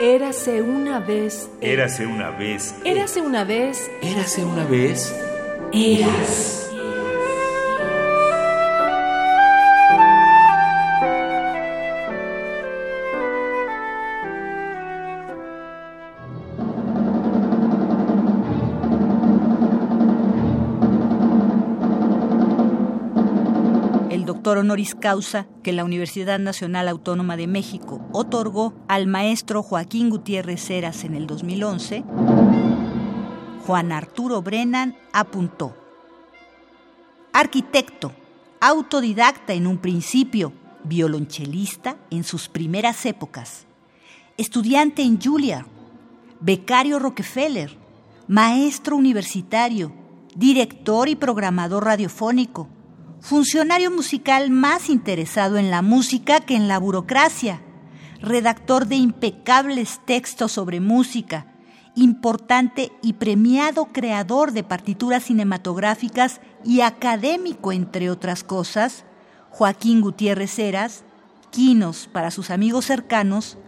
Érase una vez. Érase una vez. Érase una vez. Érase una vez. Eras. Doctor honoris causa que la Universidad Nacional Autónoma de México otorgó al maestro Joaquín Gutiérrez Heras en el 2011, Juan Arturo Brennan apuntó. Arquitecto, autodidacta en un principio, violonchelista en sus primeras épocas, estudiante en Juilliard, becario Rockefeller, maestro universitario, director y programador radiofónico, funcionario musical más interesado en la música que en la burocracia, redactor de impecables textos sobre música, importante y premiado creador de partituras cinematográficas y académico, entre otras cosas, Joaquín Gutiérrez Heras, Quinos para sus amigos cercanos,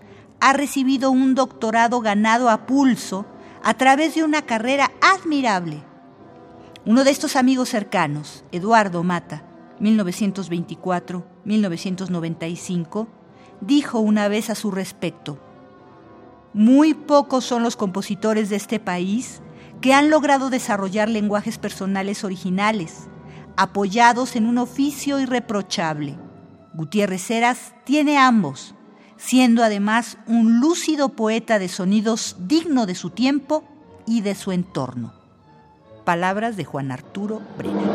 ha recibido un doctorado ganado a pulso a través de una carrera admirable uno de estos amigos cercanos, Eduardo Mata, 1924-1995, dijo una vez a su respecto, muy pocos son los compositores de este país que han logrado desarrollar lenguajes personales originales, apoyados en un oficio irreprochable. Gutiérrez Heras tiene ambos, siendo además un lúcido poeta de sonidos digno de su tiempo y de su entorno. Palabras de Juan Arturo Brenner.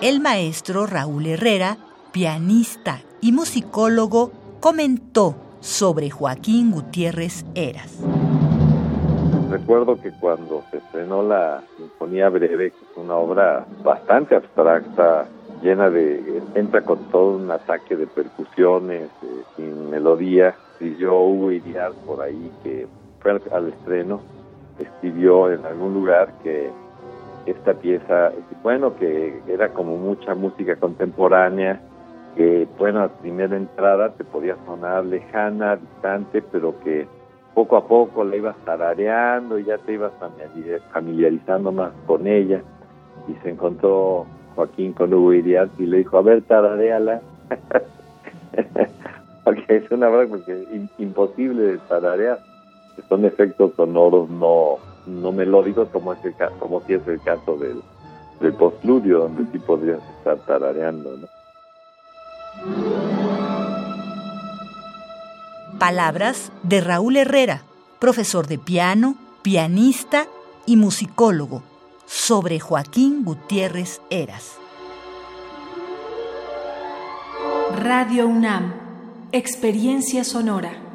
El maestro Raúl Herrera, pianista y musicólogo, comentó sobre Joaquín Gutiérrez Eras. Recuerdo que cuando se estrenó la Sinfonía Breve, que es una obra bastante abstracta, llena de. entra con todo un ataque de percusiones, eh, sin melodía, y yo hubo idear por ahí que fue al estreno escribió en algún lugar que esta pieza, bueno, que era como mucha música contemporánea, que, bueno, a primera entrada te podía sonar lejana, distante, pero que poco a poco la ibas tarareando y ya te ibas familiarizando más con ella. Y se encontró Joaquín con Hugo Iriart y le dijo, a ver, tarareala. Porque es una verdad porque imposible de tararear son efectos sonoros no, no melódicos como es el como si es el caso del, del postludio donde sí podrías estar tarareando ¿no? Palabras de Raúl Herrera, profesor de piano, pianista y musicólogo, sobre Joaquín Gutiérrez Eras. Radio UNAM, experiencia sonora.